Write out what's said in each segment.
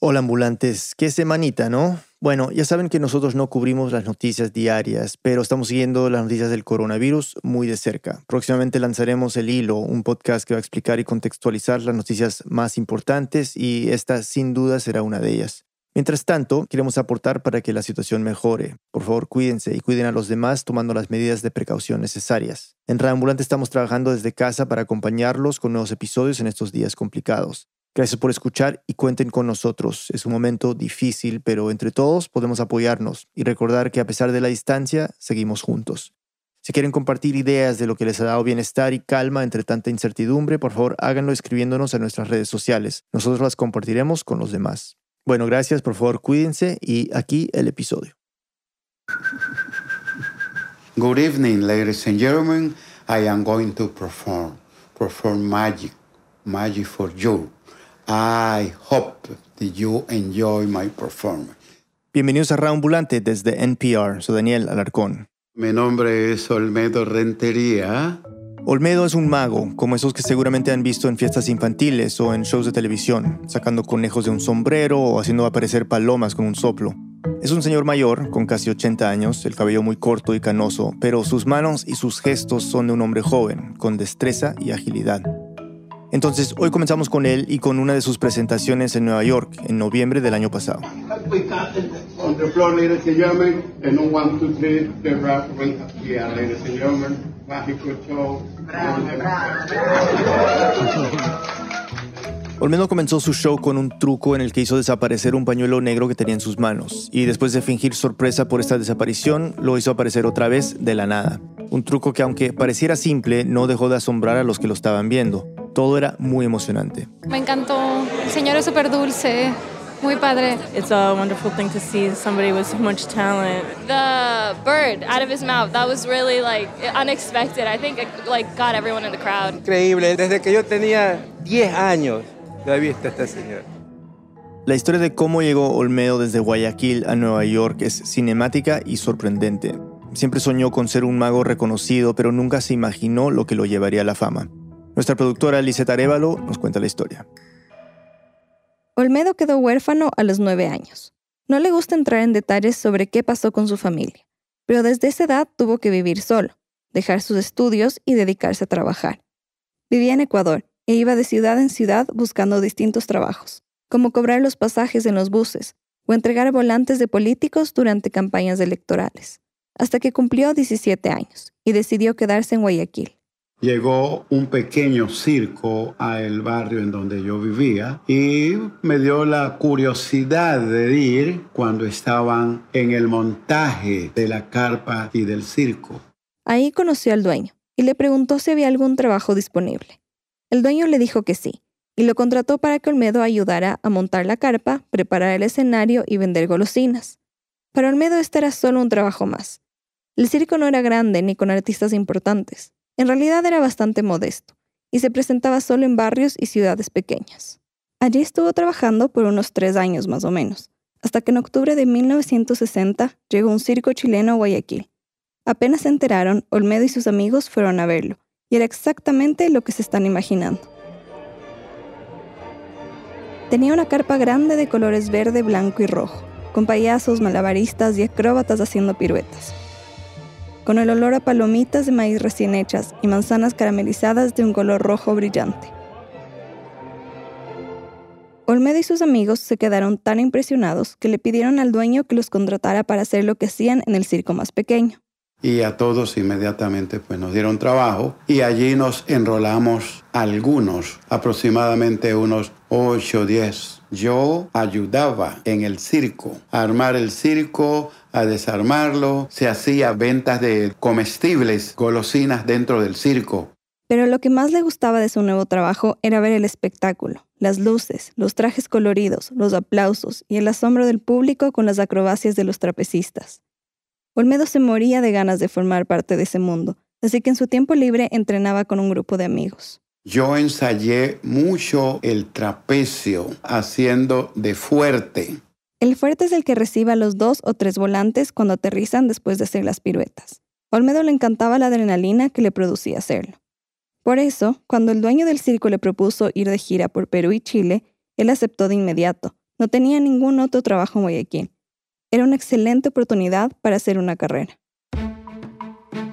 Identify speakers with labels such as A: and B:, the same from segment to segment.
A: Hola ambulantes, qué semanita, ¿no? Bueno, ya saben que nosotros no cubrimos las noticias diarias, pero estamos siguiendo las noticias del coronavirus muy de cerca. Próximamente lanzaremos El Hilo, un podcast que va a explicar y contextualizar las noticias más importantes y esta sin duda será una de ellas. Mientras tanto, queremos aportar para que la situación mejore. Por favor, cuídense y cuiden a los demás tomando las medidas de precaución necesarias. En Reambulante estamos trabajando desde casa para acompañarlos con nuevos episodios en estos días complicados. Gracias por escuchar y cuenten con nosotros. Es un momento difícil, pero entre todos podemos apoyarnos y recordar que a pesar de la distancia, seguimos juntos. Si quieren compartir ideas de lo que les ha dado bienestar y calma entre tanta incertidumbre, por favor háganlo escribiéndonos en nuestras redes sociales. Nosotros las compartiremos con los demás. Bueno, gracias, por favor cuídense y aquí el episodio.
B: Good evening, ladies and gentlemen. I am going to perform, perform magic, magic for you. I hope that you enjoy my performance.
A: Bienvenidos a Raambulante desde NPR. Soy Daniel Alarcón.
B: Mi nombre es Olmedo Rentería.
A: Olmedo es un mago, como esos que seguramente han visto en fiestas infantiles o en shows de televisión, sacando conejos de un sombrero o haciendo aparecer palomas con un soplo. Es un señor mayor, con casi 80 años, el cabello muy corto y canoso, pero sus manos y sus gestos son de un hombre joven, con destreza y agilidad. Entonces, hoy comenzamos con él y con una de sus presentaciones en Nueva York en noviembre del año pasado. Olmedo comenzó su show con un truco en el que hizo desaparecer un pañuelo negro que tenía en sus manos, y después de fingir sorpresa por esta desaparición, lo hizo aparecer otra vez de la nada. Un truco que aunque pareciera simple, no dejó de asombrar a los que lo estaban viendo. Todo era muy emocionante.
C: Me encantó. El señor es súper dulce. Muy padre.
D: It's a wonderful thing to see somebody with so much talent.
C: The bird out of his mouth, that was really like unexpected. I think it like got everyone in the crowd.
E: Increíble. Desde que yo tenía 10 años, lo he visto este señor.
A: La historia de cómo llegó Olmedo desde Guayaquil a Nueva York es cinemática y sorprendente. Siempre soñó con ser un mago reconocido, pero nunca se imaginó lo que lo llevaría a la fama. Nuestra productora Liseta Arevalo nos cuenta la historia.
F: Olmedo quedó huérfano a los nueve años. No le gusta entrar en detalles sobre qué pasó con su familia, pero desde esa edad tuvo que vivir solo, dejar sus estudios y dedicarse a trabajar. Vivía en Ecuador e iba de ciudad en ciudad buscando distintos trabajos, como cobrar los pasajes en los buses o entregar volantes de políticos durante campañas electorales, hasta que cumplió 17 años y decidió quedarse en Guayaquil
B: llegó un pequeño circo al barrio en donde yo vivía y me dio la curiosidad de ir cuando estaban en el montaje de la carpa y del circo.
F: Ahí conoció al dueño y le preguntó si había algún trabajo disponible. El dueño le dijo que sí y lo contrató para que Olmedo ayudara a montar la carpa, preparar el escenario y vender golosinas. Para Olmedo este era solo un trabajo más. El circo no era grande ni con artistas importantes en realidad era bastante modesto y se presentaba solo en barrios y ciudades pequeñas. Allí estuvo trabajando por unos tres años más o menos, hasta que en octubre de 1960 llegó un circo chileno a Guayaquil. Apenas se enteraron, Olmedo y sus amigos fueron a verlo, y era exactamente lo que se están imaginando. Tenía una carpa grande de colores verde, blanco y rojo, con payasos, malabaristas y acróbatas haciendo piruetas con el olor a palomitas de maíz recién hechas y manzanas caramelizadas de un color rojo brillante. Olmedo y sus amigos se quedaron tan impresionados que le pidieron al dueño que los contratara para hacer lo que hacían en el circo más pequeño.
B: Y a todos inmediatamente pues nos dieron trabajo y allí nos enrolamos algunos, aproximadamente unos 8 o 10. Yo ayudaba en el circo, a armar el circo, a desarmarlo, se hacía ventas de comestibles, golosinas dentro del circo.
F: Pero lo que más le gustaba de su nuevo trabajo era ver el espectáculo, las luces, los trajes coloridos, los aplausos y el asombro del público con las acrobacias de los trapecistas. Olmedo se moría de ganas de formar parte de ese mundo, así que en su tiempo libre entrenaba con un grupo de amigos.
B: Yo ensayé mucho el trapecio haciendo de fuerte.
F: El fuerte es el que reciba los dos o tres volantes cuando aterrizan después de hacer las piruetas. Olmedo le encantaba la adrenalina que le producía hacerlo. Por eso, cuando el dueño del circo le propuso ir de gira por Perú y Chile, él aceptó de inmediato, No tenía ningún otro trabajo en Guayaquil. Era una excelente oportunidad para hacer una carrera.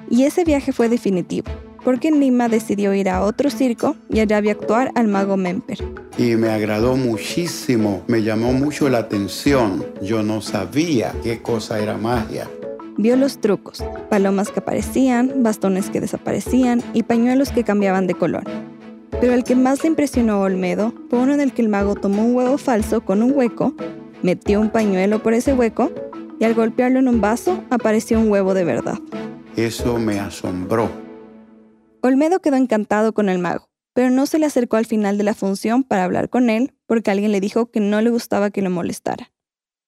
F: Y ese viaje fue definitivo, porque en Lima decidió ir a otro circo y allá vio actuar al mago Memper.
B: Y me agradó muchísimo, me llamó mucho la atención. Yo no sabía qué cosa era magia.
F: Vio los trucos, palomas que aparecían, bastones que desaparecían y pañuelos que cambiaban de color. Pero el que más le impresionó a Olmedo fue uno en el que el mago tomó un huevo falso con un hueco, metió un pañuelo por ese hueco y al golpearlo en un vaso apareció un huevo de verdad.
B: Eso me asombró.
F: Olmedo quedó encantado con el mago, pero no se le acercó al final de la función para hablar con él porque alguien le dijo que no le gustaba que lo molestara.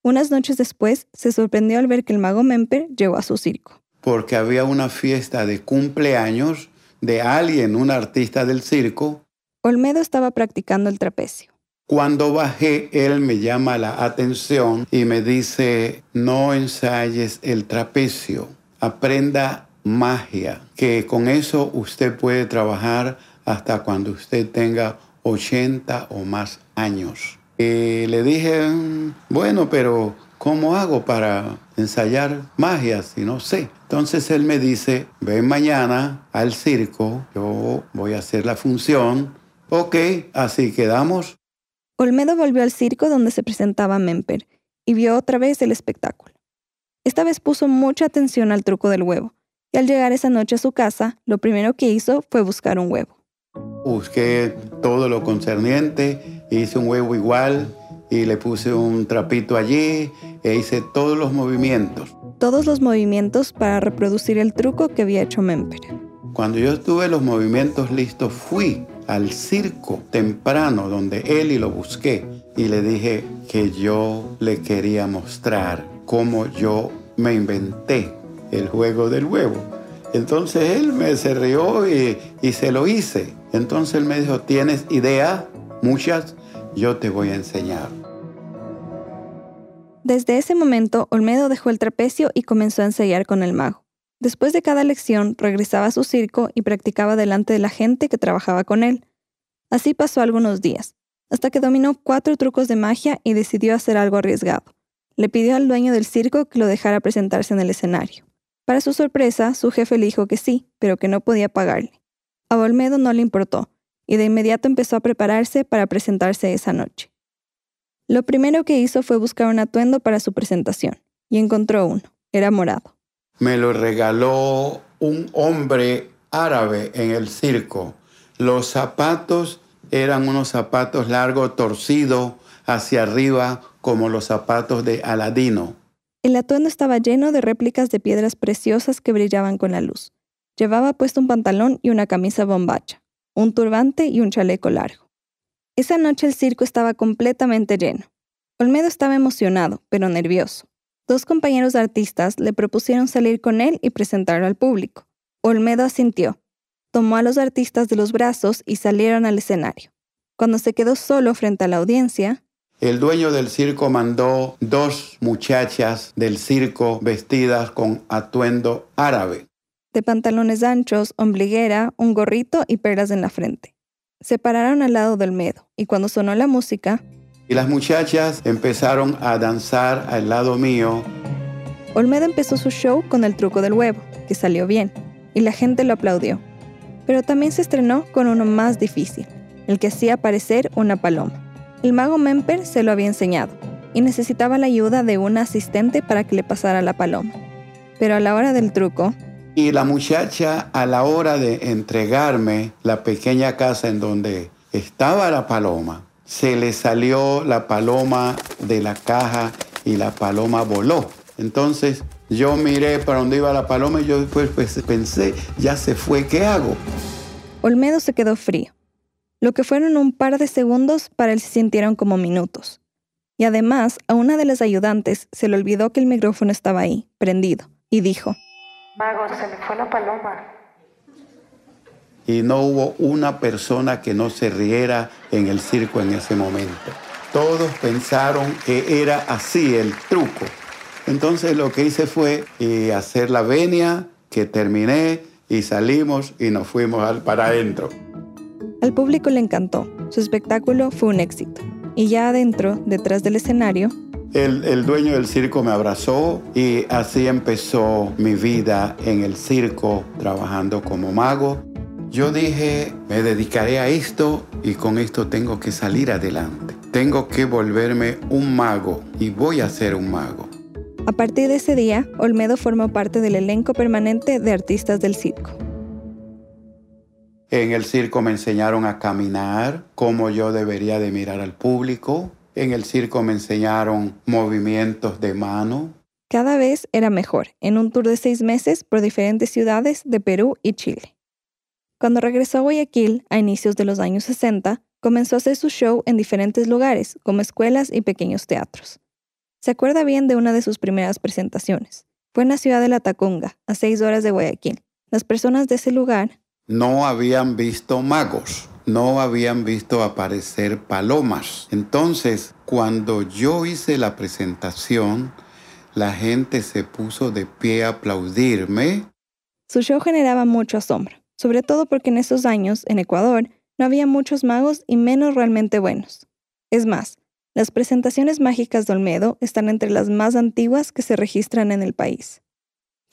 F: Unas noches después se sorprendió al ver que el mago Memper llegó a su circo.
B: Porque había una fiesta de cumpleaños de alguien, un artista del circo.
F: Olmedo estaba practicando el trapecio.
B: Cuando bajé, él me llama la atención y me dice, no ensayes el trapecio, aprenda magia, que con eso usted puede trabajar hasta cuando usted tenga 80 o más años. Y le dije, "Mm, bueno, pero ¿cómo hago para ensayar magia si no sé? Entonces él me dice, ven mañana al circo, yo voy a hacer la función. Ok, así quedamos.
F: Olmedo volvió al circo donde se presentaba Memper y vio otra vez el espectáculo. Esta vez puso mucha atención al truco del huevo, y al llegar esa noche a su casa, lo primero que hizo fue buscar un huevo.
B: Busqué todo lo concerniente, hice un huevo igual y le puse un trapito allí e hice todos los movimientos.
F: Todos los movimientos para reproducir el truco que había hecho Memper.
B: Cuando yo tuve los movimientos listos, fui al circo temprano donde él y lo busqué y le dije que yo le quería mostrar cómo yo me inventé el juego del huevo. Entonces él me se rió y, y se lo hice. Entonces él me dijo, ¿tienes idea? Muchas, yo te voy a enseñar.
F: Desde ese momento, Olmedo dejó el trapecio y comenzó a ensayar con el mago. Después de cada lección, regresaba a su circo y practicaba delante de la gente que trabajaba con él. Así pasó algunos días, hasta que dominó cuatro trucos de magia y decidió hacer algo arriesgado. Le pidió al dueño del circo que lo dejara presentarse en el escenario. Para su sorpresa, su jefe le dijo que sí, pero que no podía pagarle. A Olmedo no le importó, y de inmediato empezó a prepararse para presentarse esa noche. Lo primero que hizo fue buscar un atuendo para su presentación, y encontró uno. Era morado.
B: Me lo regaló un hombre árabe en el circo. Los zapatos eran unos zapatos largos, torcidos hacia arriba, como los zapatos de Aladino.
F: El atuendo estaba lleno de réplicas de piedras preciosas que brillaban con la luz. Llevaba puesto un pantalón y una camisa bombacha, un turbante y un chaleco largo. Esa noche el circo estaba completamente lleno. Olmedo estaba emocionado, pero nervioso. Dos compañeros artistas le propusieron salir con él y presentarlo al público. Olmedo asintió. Tomó a los artistas de los brazos y salieron al escenario. Cuando se quedó solo frente a la audiencia,
B: El dueño del circo mandó dos muchachas del circo vestidas con atuendo árabe.
F: de pantalones anchos, ombliguera, un gorrito y perlas en la frente. Se pararon al lado del Olmedo y cuando sonó la música,
B: Y las muchachas empezaron a danzar al lado mío.
F: Olmedo empezó su show con el truco del huevo, que salió bien, y la gente lo aplaudió. Pero también se estrenó con uno más difícil, el que hacía aparecer una paloma. El mago Memper se lo había enseñado y necesitaba la ayuda de una asistente para que le pasara la paloma. Pero a la hora del truco,
B: Y la muchacha a la hora de entregarme la pequeña casa en donde estaba la paloma, se le salió la paloma de la caja y la paloma voló. Entonces yo miré para donde iba la paloma y yo después pues, pensé, ya se fue, ¿qué hago?
F: Olmedo se quedó frío. Lo que fueron un par de segundos para él se sintieron como minutos. Y además, a una de las ayudantes se le olvidó que el micrófono estaba ahí, prendido, y dijo,
G: Mago, se me fue la paloma.
B: Y no hubo una persona que no se riera en el circo en ese momento. Todos pensaron que era así el truco. Entonces lo que hice fue eh, hacer la venia, que terminé y salimos y nos fuimos al para adentro.
F: Al público le encantó. Su espectáculo fue un éxito. Y ya adentro, detrás del escenario,
B: el, el, dueño del circo me abrazó y así empezó mi vida en el circo trabajando como mago. Yo dije, me dedicaré a esto y con esto tengo que salir adelante. Tengo que volverme un mago y voy a ser un mago.
F: A partir de ese día, Olmedo formó parte del elenco permanente de artistas del circo.
B: En el circo me enseñaron a caminar, cómo yo debería de mirar al público. En el circo me enseñaron movimientos de mano.
F: Cada vez era mejor, en un tour de seis meses por diferentes ciudades de Perú y Chile. Cuando regresó a Guayaquil a inicios de los años 60, comenzó a hacer su show en diferentes lugares, como escuelas y pequeños teatros. Se acuerda bien de una de sus primeras presentaciones. Fue en la ciudad de La Tacunga, a seis horas de Guayaquil. Las personas de ese lugar
B: no habían visto magos, no habían visto aparecer palomas. Entonces, cuando yo hice la presentación, la gente se puso de pie a aplaudirme.
F: Su show generaba mucho asombro, sobre todo porque en esos años, en Ecuador, no había muchos magos y menos realmente buenos. Es más, las presentaciones mágicas de Olmedo están entre las más antiguas que se registran en el país.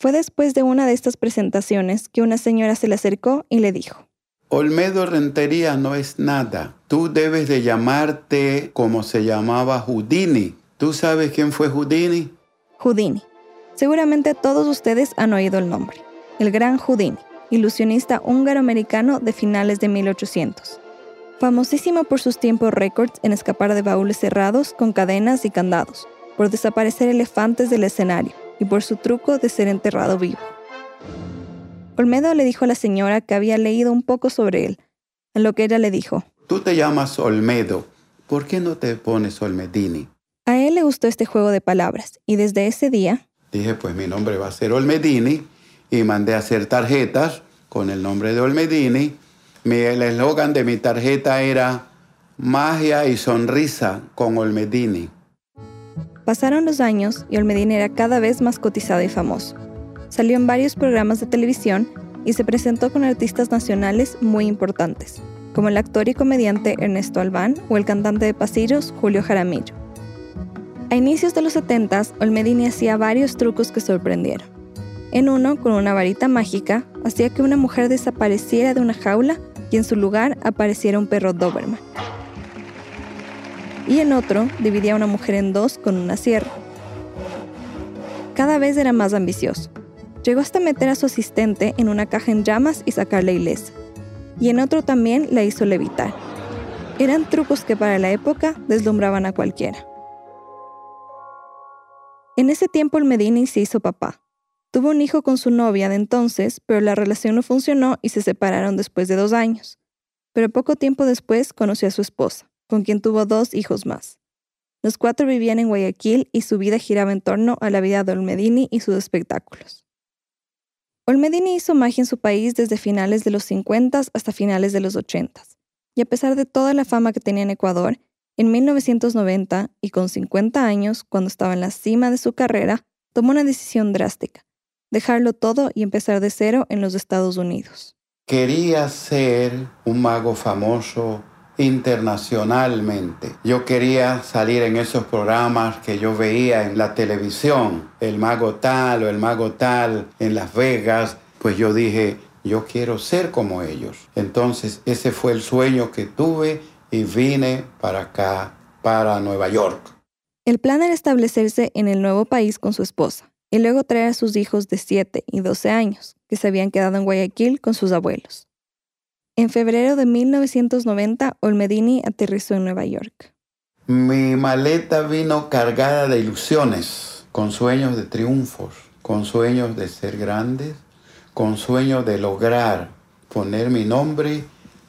F: Fue después de una de estas presentaciones que una señora se le acercó y le dijo,
B: Olmedo Rentería no es nada. Tú debes de llamarte como se llamaba Houdini. ¿Tú sabes quién fue Houdini?
F: Houdini. Seguramente todos ustedes han oído el nombre. El gran Houdini, ilusionista húngaro-americano de finales de 1800. Famosísimo por sus tiempos récords en escapar de baúles cerrados con cadenas y candados, por desaparecer elefantes del escenario y por su truco de ser enterrado vivo. Olmedo le dijo a la señora que había leído un poco sobre él, a lo que ella le dijo,
B: Tú te llamas Olmedo, ¿por qué no te pones Olmedini?
F: A él le gustó este juego de palabras y desde ese día...
B: Dije, pues mi nombre va a ser Olmedini y mandé a hacer tarjetas con el nombre de Olmedini. Mi, el eslogan de mi tarjeta era magia y sonrisa con Olmedini.
F: Pasaron los años y Olmedini era cada vez más cotizado y famoso. Salió en varios programas de televisión y se presentó con artistas nacionales muy importantes, como el actor y comediante Ernesto Albán o el cantante de pasillos Julio Jaramillo. A inicios de los 70, Olmedini hacía varios trucos que sorprendieron. En uno, con una varita mágica, hacía que una mujer desapareciera de una jaula y en su lugar apareciera un perro Doberman y en otro dividía a una mujer en dos con una sierra. Cada vez era más ambicioso. Llegó hasta meter a su asistente en una caja en llamas y sacarla ilesa. Y en otro también la hizo levitar. Eran trucos que para la época deslumbraban a cualquiera. En ese tiempo el Medini se hizo papá. Tuvo un hijo con su novia de entonces, pero la relación no funcionó y se separaron después de dos años. Pero poco tiempo después conoció a su esposa con quien tuvo dos hijos más. Los cuatro vivían en Guayaquil y su vida giraba en torno a la vida de Olmedini y sus espectáculos. Olmedini hizo magia en su país desde finales de los 50 hasta finales de los 80. Y a pesar de toda la fama que tenía en Ecuador, en 1990 y con 50 años, cuando estaba en la cima de su carrera, tomó una decisión drástica, dejarlo todo y empezar de cero en los Estados Unidos.
B: Quería ser un mago famoso internacionalmente. Yo quería salir en esos programas que yo veía en la televisión, el mago tal o el mago tal en Las Vegas, pues yo dije, yo quiero ser como ellos. Entonces ese fue el sueño que tuve y vine para acá, para Nueva York.
F: El plan era establecerse en el nuevo país con su esposa y luego traer a sus hijos de 7 y 12 años, que se habían quedado en Guayaquil con sus abuelos. En febrero de 1990, Olmedini aterrizó en Nueva York.
B: Mi maleta vino cargada de ilusiones, con sueños de triunfos, con sueños de ser grandes, con sueños de lograr poner mi nombre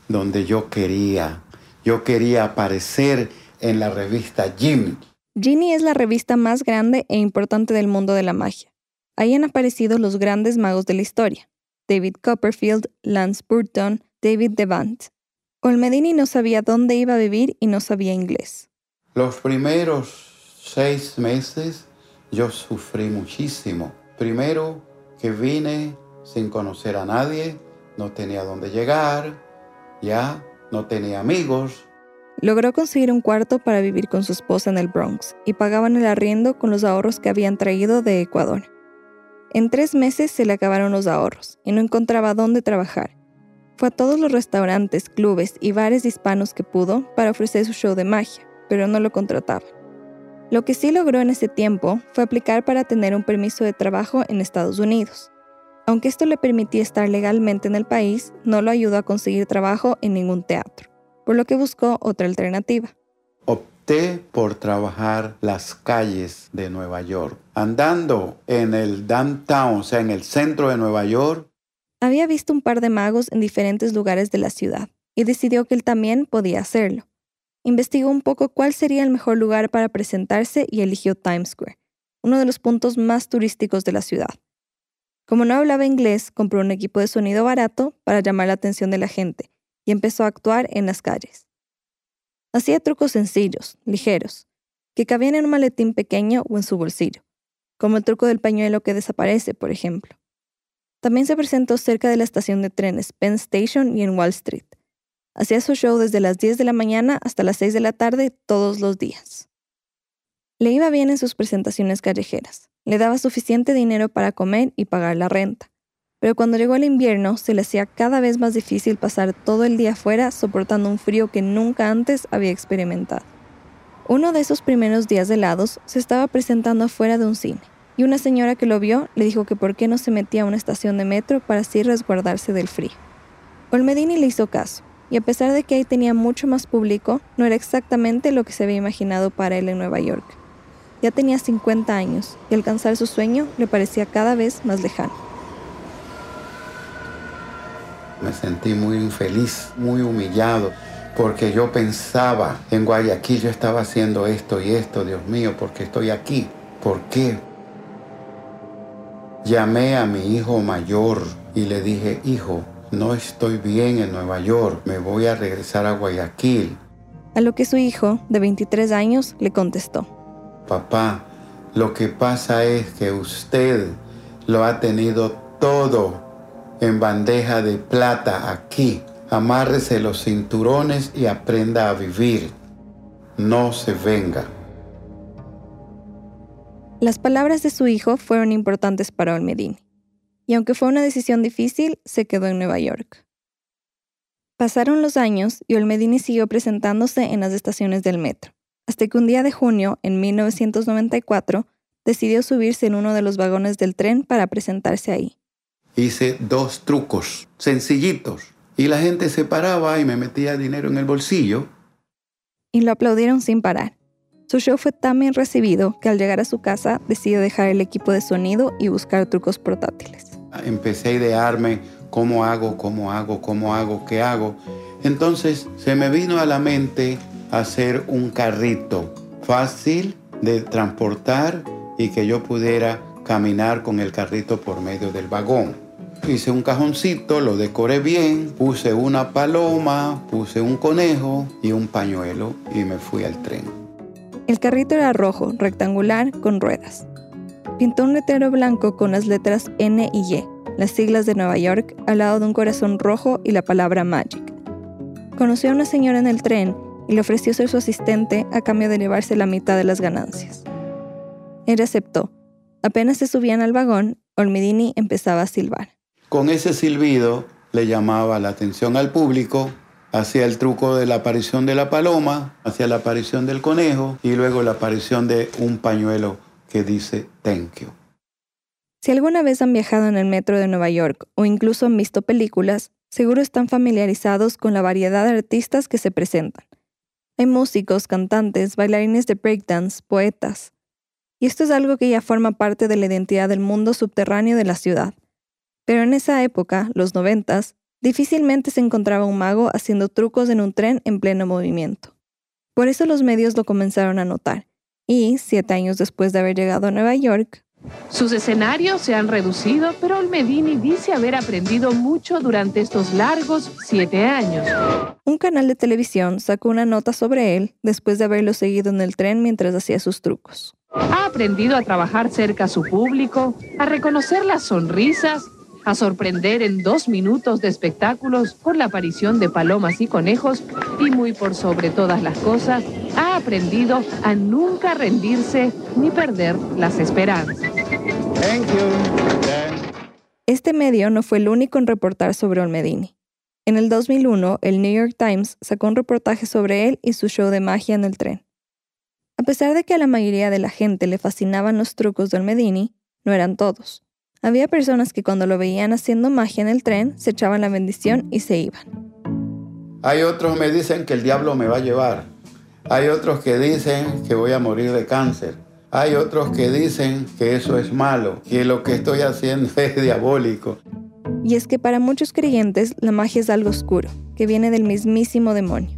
B: donde yo quería. Yo quería aparecer en la revista Jimmy.
F: Ginny es la revista más grande e importante del mundo de la magia. Ahí han aparecido los grandes magos de la historia. David Copperfield, Lance Burton, David Devant. Olmedini no sabía dónde iba a vivir y no sabía inglés.
B: Los primeros seis meses yo sufrí muchísimo. Primero que vine sin conocer a nadie, no tenía dónde llegar, ya no tenía amigos.
F: Logró conseguir un cuarto para vivir con su esposa en el Bronx y pagaban el arriendo con los ahorros que habían traído de Ecuador. En tres meses se le acabaron los ahorros y no encontraba dónde trabajar. Fue a todos los restaurantes, clubes y bares hispanos que pudo para ofrecer su show de magia, pero no lo contrataban. Lo que sí logró en ese tiempo fue aplicar para tener un permiso de trabajo en Estados Unidos. Aunque esto le permitía estar legalmente en el país, no lo ayudó a conseguir trabajo en ningún teatro, por lo que buscó otra alternativa.
B: Opté por trabajar las calles de Nueva York, andando en el downtown, o sea, en el centro de Nueva York.
F: Había visto un par de magos en diferentes lugares de la ciudad y decidió que él también podía hacerlo. Investigó un poco cuál sería el mejor lugar para presentarse y eligió Times Square, uno de los puntos más turísticos de la ciudad. Como no hablaba inglés, compró un equipo de sonido barato para llamar la atención de la gente y empezó a actuar en las calles. Hacía trucos sencillos, ligeros, que cabían en un maletín pequeño o en su bolsillo, como el truco del pañuelo que desaparece, por ejemplo. También se presentó cerca de la estación de trenes Penn Station y en Wall Street. Hacía su show desde las 10 de la mañana hasta las 6 de la tarde todos los días. Le iba bien en sus presentaciones callejeras. Le daba suficiente dinero para comer y pagar la renta. Pero cuando llegó el invierno, se le hacía cada vez más difícil pasar todo el día afuera soportando un frío que nunca antes había experimentado. Uno de esos primeros días helados se estaba presentando afuera de un cine, y una señora que lo vio le dijo que por qué no se metía a una estación de metro para así resguardarse del frío. Olmedini le hizo caso, y a pesar de que ahí tenía mucho más público, no era exactamente lo que se había imaginado para él en Nueva York. Ya tenía 50 años y alcanzar su sueño le parecía cada vez más lejano.
B: Me sentí muy infeliz, muy humillado, porque yo pensaba, en Guayaquil yo estaba haciendo esto y esto, Dios mío, porque estoy aquí. ¿Por qué? Llamé a mi hijo mayor y le dije, hijo, no estoy bien en Nueva York, me voy a regresar a Guayaquil.
F: A lo que su hijo, de 23 años, le contestó.
B: Papá, lo que pasa es que usted lo ha tenido todo en bandeja de plata aquí. Amárrese los cinturones y aprenda a vivir. No se venga.
F: Las palabras de su hijo fueron importantes para Olmedini, y aunque fue una decisión difícil, se quedó en Nueva York. Pasaron los años y Olmedini siguió presentándose en las estaciones del metro hasta que un día de junio, en 1994, decidió subirse en uno de los vagones del tren para presentarse ahí.
B: Hice dos trucos sencillitos y la gente se paraba y me metía dinero en el bolsillo.
F: Y lo aplaudieron sin parar. Su show fue tan bien recibido que al llegar a su casa decidió dejar el equipo de sonido y buscar trucos portátiles.
B: Empecé a idearme cómo hago, cómo hago, cómo hago, qué hago. Entonces se me vino a la mente hacer un carrito fácil de transportar y que yo pudiera caminar con el carrito por medio del vagón. Hice un cajoncito, lo decoré bien, puse una paloma, puse un conejo y un pañuelo y me fui al tren.
F: El carrito era rojo, rectangular, con ruedas. Pintó un letrero blanco con las letras N y Y, las siglas de Nueva York, al lado de un corazón rojo y la palabra Magic. Conoció a una señora en el tren y le ofreció ser su asistente a cambio de llevarse la mitad de las ganancias. Él aceptó. Apenas se subían al vagón, Olmedini empezaba a silbar.
B: Con ese silbido le llamaba la atención al público, hacía el truco de la aparición de la paloma, hacía la aparición del conejo y luego la aparición de un pañuelo que dice thank you.
F: Si alguna vez han viajado en el metro de Nueva York o incluso han visto películas, seguro están familiarizados con la variedad de artistas que se presentan. Hay músicos, cantantes, bailarines de breakdance, poetas. Y esto es algo que ya forma parte de la identidad del mundo subterráneo de la ciudad. Pero en esa época, los noventas, difícilmente se encontraba un mago haciendo trucos en un tren en pleno movimiento. Por eso los medios lo comenzaron a notar. Y, siete años después de haber llegado a Nueva York,
H: sus escenarios se han reducido, pero Olmedini dice haber aprendido mucho durante estos largos siete años.
F: Un canal de televisión sacó una nota sobre él después de haberlo seguido en el tren mientras hacía sus trucos.
H: Ha aprendido a trabajar cerca a su público, a reconocer las sonrisas, a sorprender en dos minutos de espectáculos con la aparición de palomas y conejos y muy por sobre todas las cosas, ha aprendido a nunca rendirse ni perder las esperanzas.
F: Este medio no fue el único en reportar sobre Olmedini. En el 2001, el New York Times sacó un reportaje sobre él y su show de magia en el tren. A pesar de que a la mayoría de la gente le fascinaban los trucos de Olmedini, no eran todos. Había personas que cuando lo veían haciendo magia en el tren se echaban la bendición y se iban.
B: Hay otros me dicen que el diablo me va a llevar. Hay otros que dicen que voy a morir de cáncer. Hay otros que dicen que eso es malo, que lo que estoy haciendo es diabólico.
F: Y es que para muchos creyentes la magia es algo oscuro, que viene del mismísimo demonio.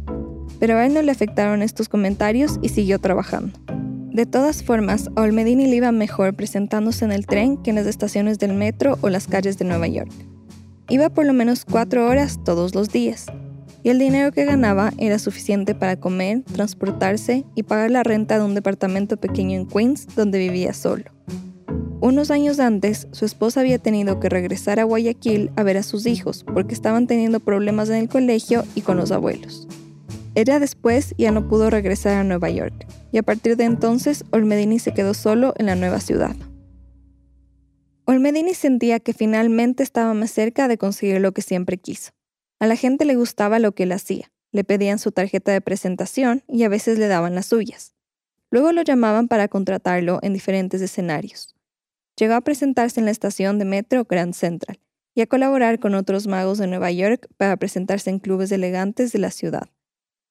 F: Pero a él no le afectaron estos comentarios y siguió trabajando. De todas formas, Olmedini le iba mejor presentándose en el tren que en las estaciones del metro o las calles de Nueva York. Iba por lo menos cuatro horas todos los días, y el dinero que ganaba era suficiente para comer, transportarse y pagar la renta de un departamento pequeño en Queens donde vivía solo. Unos años antes, su esposa había tenido que regresar a Guayaquil a ver a sus hijos porque estaban teniendo problemas en el colegio y con los abuelos. Era después ya no pudo regresar a Nueva York, y a partir de entonces Olmedini se quedó solo en la nueva ciudad. Olmedini sentía que finalmente estaba más cerca de conseguir lo que siempre quiso. A la gente le gustaba lo que él hacía, le pedían su tarjeta de presentación y a veces le daban las suyas. Luego lo llamaban para contratarlo en diferentes escenarios. Llegó a presentarse en la estación de metro Grand Central y a colaborar con otros magos de Nueva York para presentarse en clubes elegantes de la ciudad.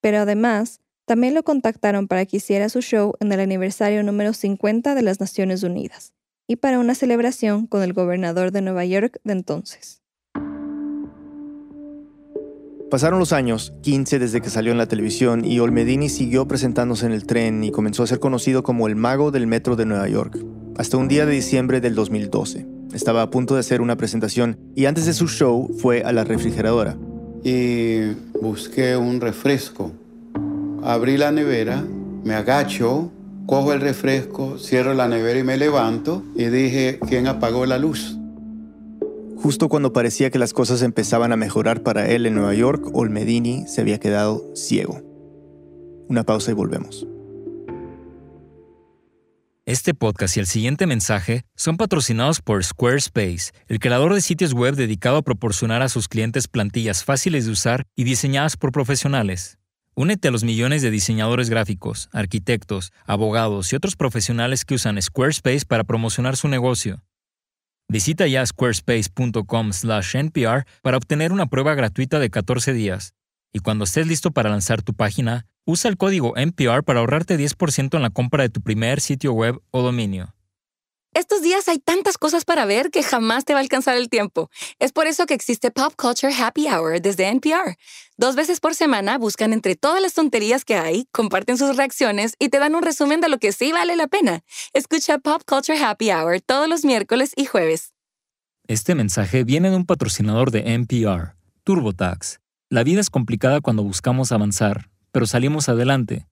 F: Pero además, también lo contactaron para que hiciera su show en el aniversario número 50 de las Naciones Unidas y para una celebración con el gobernador de Nueva York de entonces.
A: Pasaron los años, 15 desde que salió en la televisión, y Olmedini siguió presentándose en el tren y comenzó a ser conocido como el mago del metro de Nueva York, hasta un día de diciembre del 2012. Estaba a punto de hacer una presentación y antes de su show fue a la refrigeradora
B: y busqué un refresco. Abrí la nevera, me agacho, cojo el refresco, cierro la nevera y me levanto y dije, ¿quién apagó la luz?
A: Justo cuando parecía que las cosas empezaban a mejorar para él en Nueva York, Olmedini se había quedado ciego. Una pausa y volvemos.
I: Este podcast y el siguiente mensaje son patrocinados por Squarespace, el creador de sitios web dedicado a proporcionar a sus clientes plantillas fáciles de usar y diseñadas por profesionales. Únete a los millones de diseñadores gráficos, arquitectos, abogados y otros profesionales que usan Squarespace para promocionar su negocio. Visita ya squarespace.com/npr para obtener una prueba gratuita de 14 días. Y cuando estés listo para lanzar tu página, Usa el código NPR para ahorrarte 10% en la compra de tu primer sitio web o dominio.
J: Estos días hay tantas cosas para ver que jamás te va a alcanzar el tiempo. Es por eso que existe Pop Culture Happy Hour desde NPR. Dos veces por semana buscan entre todas las tonterías que hay, comparten sus reacciones y te dan un resumen de lo que sí vale la pena. Escucha Pop Culture Happy Hour todos los miércoles y jueves.
I: Este mensaje viene de un patrocinador de NPR, TurboTax. La vida es complicada cuando buscamos avanzar pero salimos adelante.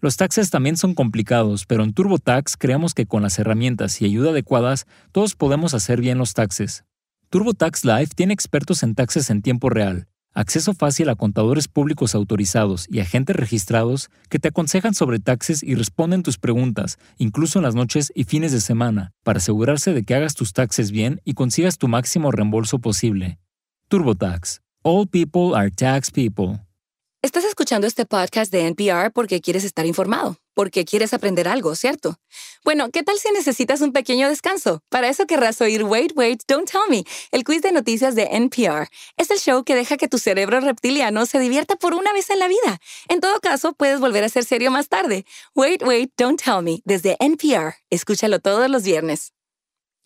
I: Los taxes también son complicados, pero en TurboTax creemos que con las herramientas y ayuda adecuadas todos podemos hacer bien los taxes. TurboTax Live tiene expertos en taxes en tiempo real, acceso fácil a contadores públicos autorizados y agentes registrados que te aconsejan sobre taxes y responden tus preguntas, incluso en las noches y fines de semana, para asegurarse de que hagas tus taxes bien y consigas tu máximo reembolso posible. TurboTax. All people are tax people.
J: Estás escuchando este podcast de NPR porque quieres estar informado, porque quieres aprender algo, ¿cierto? Bueno, ¿qué tal si necesitas un pequeño descanso? Para eso querrás oír Wait, Wait, Don't Tell Me, el quiz de noticias de NPR. Es el show que deja que tu cerebro reptiliano se divierta por una vez en la vida. En todo caso, puedes volver a ser serio más tarde. Wait, Wait, Don't Tell Me, desde NPR. Escúchalo todos los viernes.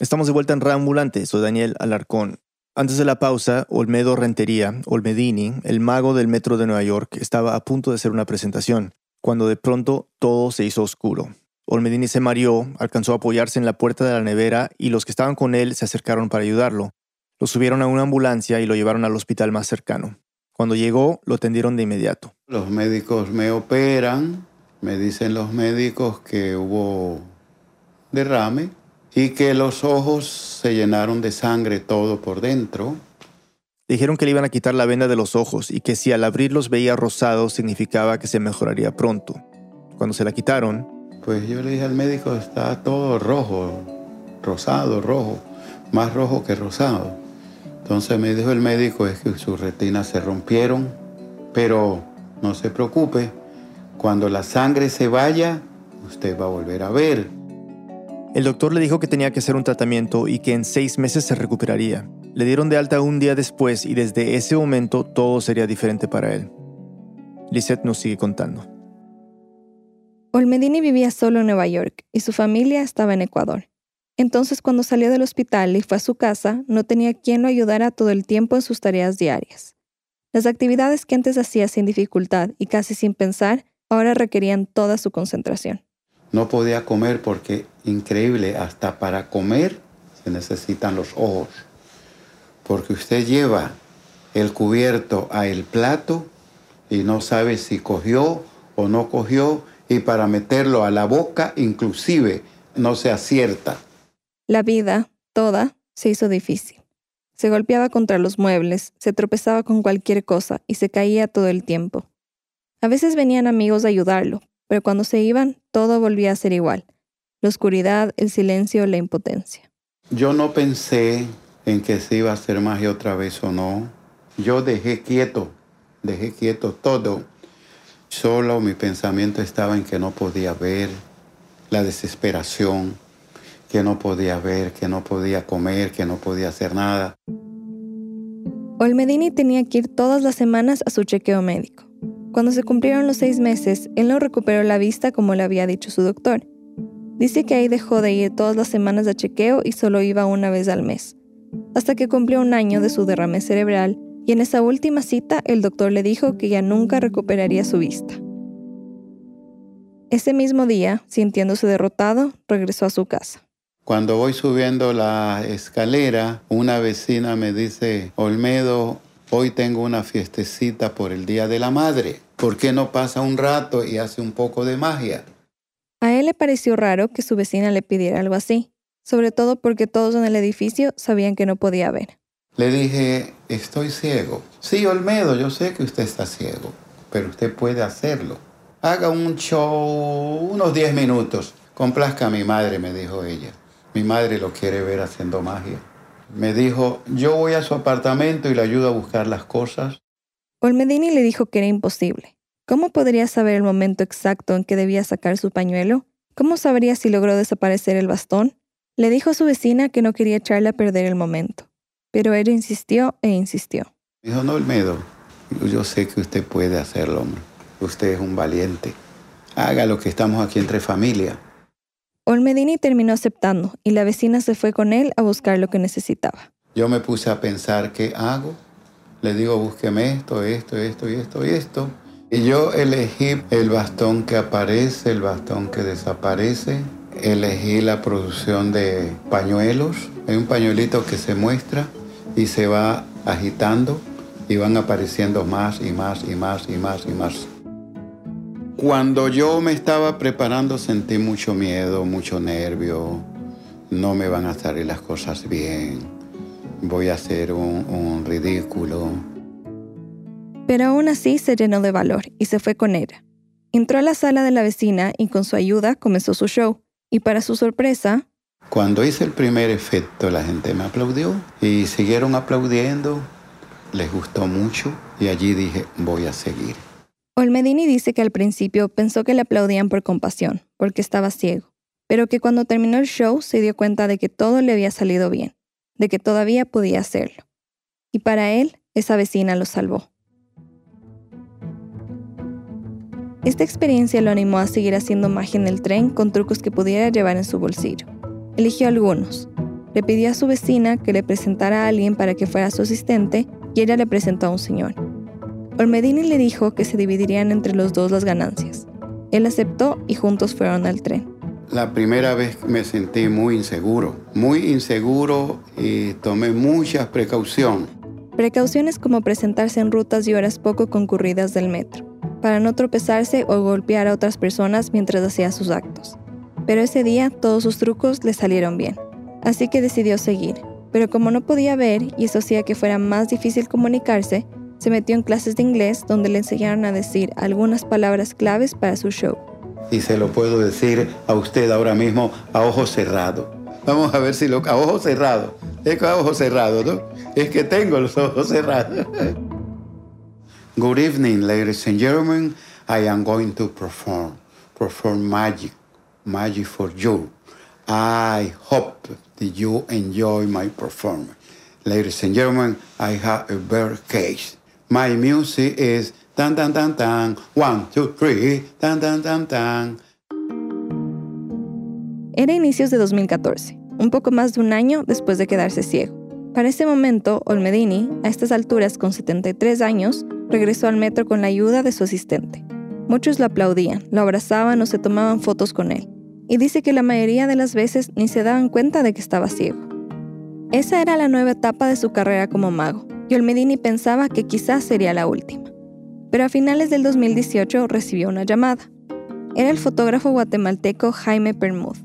A: Estamos de vuelta en Reambulante. Soy Daniel Alarcón. Antes de la pausa, Olmedo Rentería, Olmedini, el mago del metro de Nueva York, estaba a punto de hacer una presentación, cuando de pronto todo se hizo oscuro. Olmedini se mareó, alcanzó a apoyarse en la puerta de la nevera y los que estaban con él se acercaron para ayudarlo. Lo subieron a una ambulancia y lo llevaron al hospital más cercano. Cuando llegó, lo atendieron de inmediato.
B: Los médicos me operan, me dicen los médicos que hubo derrame y que los ojos se llenaron de sangre todo por dentro.
A: Dijeron que le iban a quitar la venda de los ojos y que si al abrirlos veía rosado significaba que se mejoraría pronto. Cuando se la quitaron,
B: Pues yo le dije al médico, está todo rojo, rosado, rojo, más rojo que rosado. Entonces me dijo el médico es que sus retinas se rompieron, pero no se preocupe, cuando la sangre se vaya, usted va a volver a ver.
A: El doctor le dijo que tenía que hacer un tratamiento y que en seis meses se recuperaría. Le dieron de alta un día después y desde ese momento todo sería diferente para él. Lisette nos sigue contando.
F: Olmedini vivía solo en Nueva York y su familia estaba en Ecuador. Entonces, cuando salió del hospital y fue a su casa, no tenía quien lo ayudara todo el tiempo en sus tareas diarias. Las actividades que antes hacía sin dificultad y casi sin pensar, ahora requerían toda su concentración.
B: No podía comer porque, increíble, hasta para comer se necesitan los ojos. Porque usted lleva el cubierto a el plato y no sabe si cogió o no cogió y para meterlo a la boca inclusive no se acierta.
F: La vida, toda, se hizo difícil. Se golpeaba contra los muebles, se tropezaba con cualquier cosa y se caía todo el tiempo. A veces venían amigos a ayudarlo, pero cuando se iban, todo volvía a ser igual. La oscuridad, el silencio, la impotencia.
B: Yo no pensé en que se iba a hacer magia otra vez o no. Yo dejé quieto, dejé quieto todo. Solo mi pensamiento estaba en que no podía ver, la desesperación, que no podía ver, que no podía comer, que no podía hacer nada.
F: Olmedini tenía que ir todas las semanas a su chequeo médico. Cuando se cumplieron los seis meses, él no recuperó la vista como le había dicho su doctor. Dice que ahí dejó de ir todas las semanas de chequeo y solo iba una vez al mes, hasta que cumplió un año de su derrame cerebral y en esa última cita el doctor le dijo que ya nunca recuperaría su vista. Ese mismo día, sintiéndose derrotado, regresó a su casa.
B: Cuando voy subiendo la escalera, una vecina me dice, Olmedo, hoy tengo una fiestecita por el Día de la Madre. ¿Por qué no pasa un rato y hace un poco de magia?
F: A él le pareció raro que su vecina le pidiera algo así, sobre todo porque todos en el edificio sabían que no podía ver.
B: Le dije, estoy ciego. Sí, Olmedo, yo sé que usted está ciego, pero usted puede hacerlo. Haga un show unos 10 minutos. Complazca a mi madre, me dijo ella. Mi madre lo quiere ver haciendo magia. Me dijo, yo voy a su apartamento y le ayudo a buscar las cosas.
F: Olmedini le dijo que era imposible. ¿Cómo podría saber el momento exacto en que debía sacar su pañuelo? ¿Cómo sabría si logró desaparecer el bastón? Le dijo a su vecina que no quería echarle a perder el momento. Pero ella insistió e insistió.
B: Dijo, no, Olmedo, yo sé que usted puede hacerlo, hombre. Usted es un valiente. Haga lo que estamos aquí entre familia.
F: Olmedini terminó aceptando y la vecina se fue con él a buscar lo que necesitaba.
B: Yo me puse a pensar qué hago. Le digo, búsqueme esto, esto, esto y esto y esto. Y yo elegí el bastón que aparece, el bastón que desaparece. Elegí la producción de pañuelos. Hay un pañuelito que se muestra y se va agitando y van apareciendo más y más y más y más y más. Cuando yo me estaba preparando sentí mucho miedo, mucho nervio. No me van a salir las cosas bien. Voy a hacer un, un ridículo.
F: Pero aún así se llenó de valor y se fue con ella. Entró a la sala de la vecina y con su ayuda comenzó su show. Y para su sorpresa,
B: Cuando hice el primer efecto, la gente me aplaudió y siguieron aplaudiendo. Les gustó mucho y allí dije, voy a seguir.
F: Olmedini dice que al principio pensó que le aplaudían por compasión, porque estaba ciego, pero que cuando terminó el show se dio cuenta de que todo le había salido bien, de que todavía podía hacerlo. Y para él, esa vecina lo salvó. Esta experiencia lo animó a seguir haciendo magia en el tren con trucos que pudiera llevar en su bolsillo. Eligió algunos. Le pidió a su vecina que le presentara a alguien para que fuera su asistente y ella le presentó a un señor. Olmedini le dijo que se dividirían entre los dos las ganancias. Él aceptó y juntos fueron al tren.
B: La primera vez me sentí muy inseguro, muy inseguro y tomé muchas precauciones.
F: Precauciones como presentarse en rutas y horas poco concurridas del metro, para no tropezarse o golpear a otras personas mientras hacía sus actos. Pero ese día todos sus trucos le salieron bien. Así que decidió seguir, pero como no podía ver y eso hacía que fuera más difícil comunicarse, se metió en clases de inglés donde le enseñaron a decir algunas palabras claves para su show.
B: Y se lo puedo decir a usted ahora mismo a ojos cerrados. Vamos a ver si lo... A ojos cerrados. Es que a ojos cerrados, ¿no? Es que tengo los ojos cerrados. Good evening, ladies and gentlemen. I am going to perform. Perform magic. Magic for you. I hope that you enjoy my performance. Ladies and gentlemen, I have a bear case. My music is tan tan tan tan, one, two, three, tan tan tan tan.
F: Era inicios de 2014, un poco más de un año después de quedarse ciego. Para ese momento, Olmedini, a estas alturas con 73 años, regresó al metro con la ayuda de su asistente. Muchos lo aplaudían, lo abrazaban o se tomaban fotos con él, y dice que la mayoría de las veces ni se daban cuenta de que estaba ciego. Esa era la nueva etapa de su carrera como mago, y Olmedini pensaba que quizás sería la última. Pero a finales del 2018 recibió una llamada. Era el fotógrafo guatemalteco Jaime Permuth.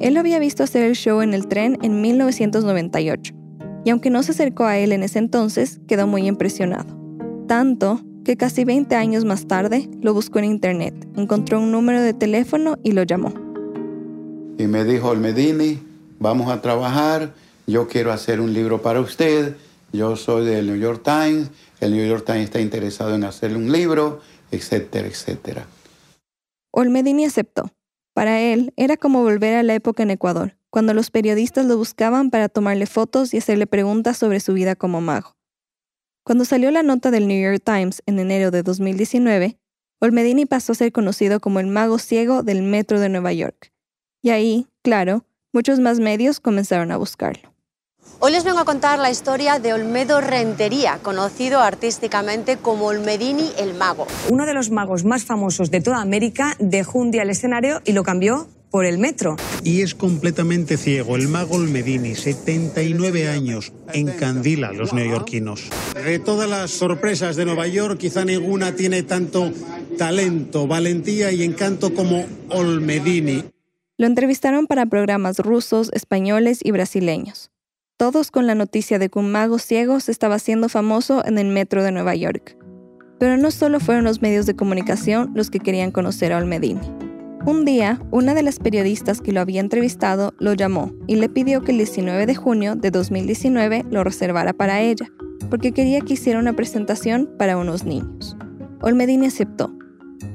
F: Él lo había visto hacer el show en el tren en 1998, y aunque no se acercó a él en ese entonces, quedó muy impresionado. Tanto que casi 20 años más tarde lo buscó en internet, encontró un número de teléfono y lo llamó.
B: Y me dijo, Olmedini, vamos a trabajar, yo quiero hacer un libro para usted, yo soy del New York Times, el New York Times está interesado en hacerle un libro, etcétera, etcétera.
F: Olmedini aceptó. Para él era como volver a la época en Ecuador, cuando los periodistas lo buscaban para tomarle fotos y hacerle preguntas sobre su vida como mago. Cuando salió la nota del New York Times en enero de 2019, Olmedini pasó a ser conocido como el mago ciego del metro de Nueva York. Y ahí, claro, muchos más medios comenzaron a buscarlo.
K: Hoy les vengo a contar la historia de Olmedo Rentería, conocido artísticamente como Olmedini el Mago.
L: Uno de los magos más famosos de toda América dejó un día el escenario y lo cambió por el metro.
M: Y es completamente ciego. El mago Olmedini, 79 años, encandila a los neoyorquinos. De todas las sorpresas de Nueva York, quizá ninguna tiene tanto talento, valentía y encanto como Olmedini.
F: Lo entrevistaron para programas rusos, españoles y brasileños todos con la noticia de que un mago ciego se estaba haciendo famoso en el metro de Nueva York. Pero no solo fueron los medios de comunicación los que querían conocer a Olmedini. Un día, una de las periodistas que lo había entrevistado lo llamó y le pidió que el 19 de junio de 2019 lo reservara para ella, porque quería que hiciera una presentación para unos niños. Olmedini aceptó.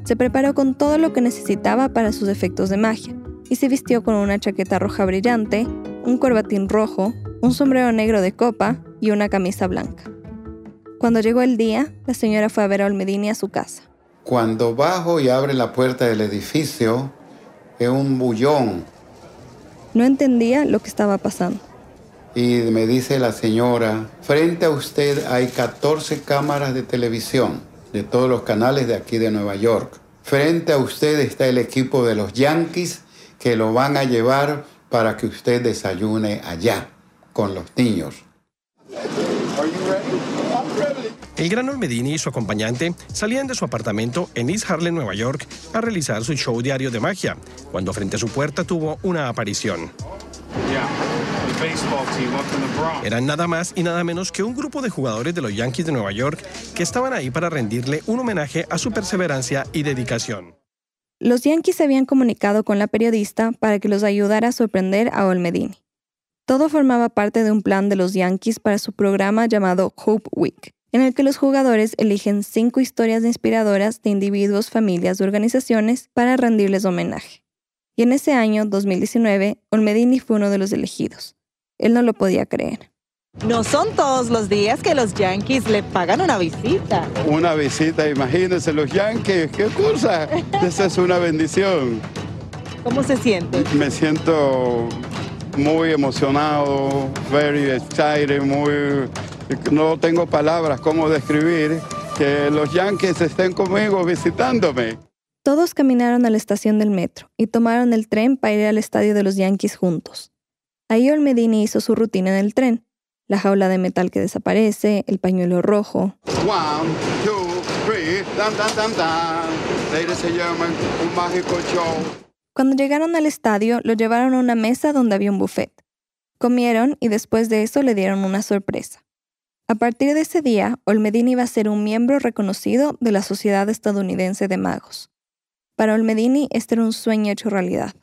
F: Se preparó con todo lo que necesitaba para sus efectos de magia y se vistió con una chaqueta roja brillante, un corbatín rojo, un sombrero negro de copa y una camisa blanca. Cuando llegó el día, la señora fue a ver a Olmedini a su casa.
B: Cuando bajo y abre la puerta del edificio, es un bullón.
F: No entendía lo que estaba pasando.
B: Y me dice la señora, frente a usted hay 14 cámaras de televisión de todos los canales de aquí de Nueva York. Frente a usted está el equipo de los Yankees que lo van a llevar para que usted desayune allá con los niños.
N: El gran Olmedini y su acompañante salían de su apartamento en East Harlem, Nueva York, a realizar su show diario de magia, cuando frente a su puerta tuvo una aparición. Eran nada más y nada menos que un grupo de jugadores de los Yankees de Nueva York que estaban ahí para rendirle un homenaje a su perseverancia y dedicación.
F: Los Yankees se habían comunicado con la periodista para que los ayudara a sorprender a Olmedini. Todo formaba parte de un plan de los Yankees para su programa llamado Hope Week, en el que los jugadores eligen cinco historias inspiradoras de individuos, familias y organizaciones para rendirles homenaje. Y en ese año, 2019, Olmedini fue uno de los elegidos. Él no lo podía creer.
O: No son todos los días que los Yankees le pagan una visita.
B: Una visita, imagínense los Yankees, qué cosa. Esa es una bendición.
O: ¿Cómo se siente?
B: Me siento muy emocionado, very excited, muy... No tengo palabras cómo describir que los Yankees estén conmigo visitándome.
F: Todos caminaron a la estación del metro y tomaron el tren para ir al estadio de los Yankees juntos. Ahí Olmedini hizo su rutina en el tren. La jaula de metal que desaparece, el pañuelo rojo.
B: One, two, three, dan, dan, dan, dan. Ladies and gentlemen, un mágico show.
F: Cuando llegaron al estadio, lo llevaron a una mesa donde había un buffet. Comieron y después de eso le dieron una sorpresa. A partir de ese día, Olmedini iba a ser un miembro reconocido de la Sociedad Estadounidense de Magos. Para Olmedini este era un sueño hecho realidad.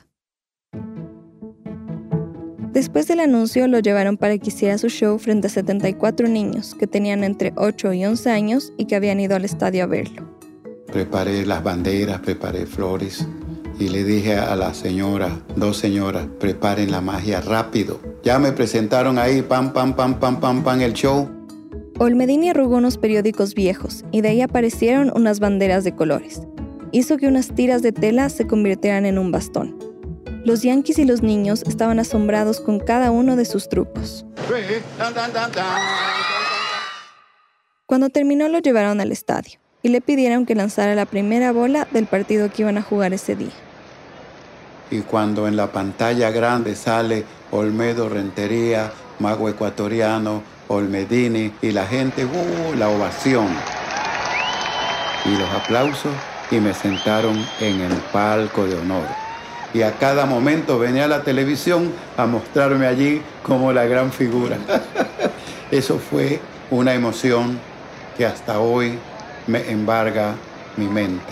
F: Después del anuncio lo llevaron para que hiciera su show frente a 74 niños que tenían entre 8 y 11 años y que habían ido al estadio a verlo.
B: Preparé las banderas, preparé flores y le dije a la señora, dos señoras, preparen la magia rápido. Ya me presentaron ahí, pam, pam, pam, pam, pam, pam, el show.
F: Olmedini arrugó unos periódicos viejos y de ahí aparecieron unas banderas de colores. Hizo que unas tiras de tela se convirtieran en un bastón. Los yanquis y los niños estaban asombrados con cada uno de sus trucos. Cuando terminó lo llevaron al estadio y le pidieron que lanzara la primera bola del partido que iban a jugar ese día.
B: Y cuando en la pantalla grande sale Olmedo Rentería, mago ecuatoriano, Olmedini y la gente, ¡uh! la ovación. Y los aplausos y me sentaron en el palco de honor y a cada momento venía la televisión a mostrarme allí como la gran figura. Eso fue una emoción que hasta hoy me embarga mi mente.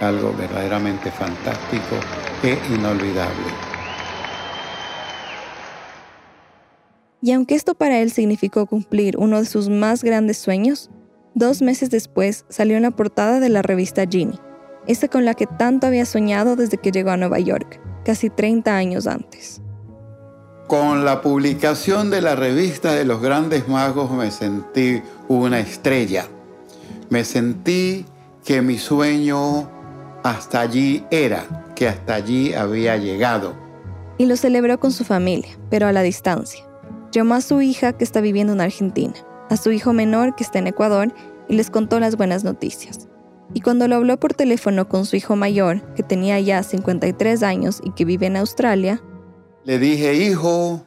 B: Algo verdaderamente fantástico e inolvidable.
F: Y aunque esto para él significó cumplir uno de sus más grandes sueños, dos meses después salió en la portada de la revista Genie, esa con la que tanto había soñado desde que llegó a Nueva York casi 30 años antes.
B: Con la publicación de la revista de los grandes magos me sentí una estrella. Me sentí que mi sueño hasta allí era, que hasta allí había llegado.
F: Y lo celebró con su familia, pero a la distancia. Llamó a su hija que está viviendo en Argentina, a su hijo menor que está en Ecuador y les contó las buenas noticias y cuando lo habló por teléfono con su hijo mayor, que tenía ya 53 años y que vive en Australia,
B: le dije, hijo,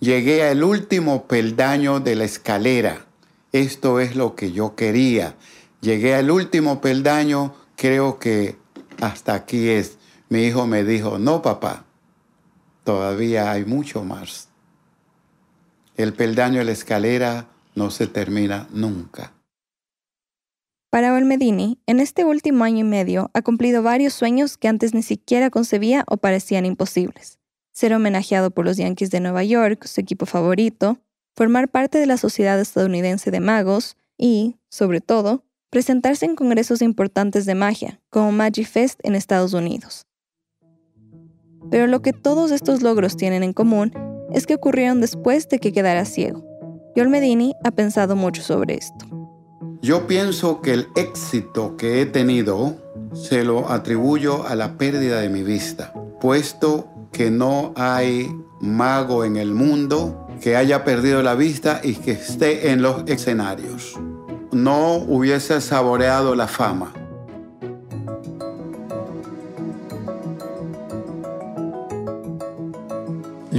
B: llegué al último peldaño de la escalera. Esto es lo que yo quería. Llegué al último peldaño, creo que hasta aquí es. Mi hijo me dijo, no papá, todavía hay mucho más. El peldaño de la escalera no se termina nunca.
F: Para Olmedini, en este último año y medio ha cumplido varios sueños que antes ni siquiera concebía o parecían imposibles. Ser homenajeado por los Yankees de Nueva York, su equipo favorito, formar parte de la Sociedad Estadounidense de Magos y, sobre todo, presentarse en congresos importantes de magia, como Magic Fest en Estados Unidos. Pero lo que todos estos logros tienen en común es que ocurrieron después de que quedara ciego. Y Olmedini ha pensado mucho sobre esto.
B: Yo pienso que el éxito que he tenido se lo atribuyo a la pérdida de mi vista, puesto que no hay mago en el mundo que haya perdido la vista y que esté en los escenarios. No hubiese saboreado la fama.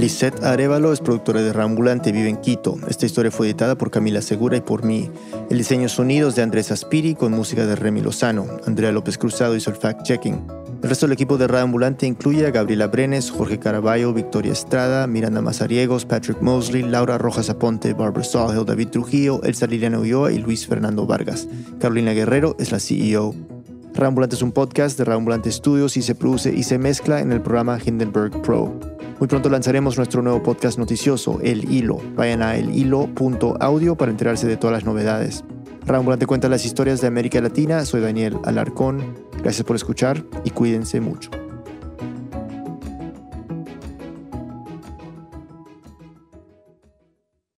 A: Lisette Arevalo es productora de Rambulante vive en Quito. Esta historia fue editada por Camila Segura y por mí. El diseño sonidos de Andrés Aspiri con música de Remy Lozano. Andrea López Cruzado hizo el fact-checking. El resto del equipo de Rambulante incluye a Gabriela Brenes, Jorge Caraballo, Victoria Estrada, Miranda Mazariegos, Patrick Mosley, Laura Rojas Aponte, Barbara Sawhill, David Trujillo, Elsa Liliana Ulloa y Luis Fernando Vargas. Carolina Guerrero es la CEO. Rambulante es un podcast de Rambulante Studios y se produce y se mezcla en el programa Hindenburg Pro. Muy pronto lanzaremos nuestro nuevo podcast noticioso, El Hilo. Vayan a elhilo.audio para enterarse de todas las novedades. Rambulante cuenta las historias de América Latina. Soy Daniel Alarcón. Gracias por escuchar y cuídense mucho.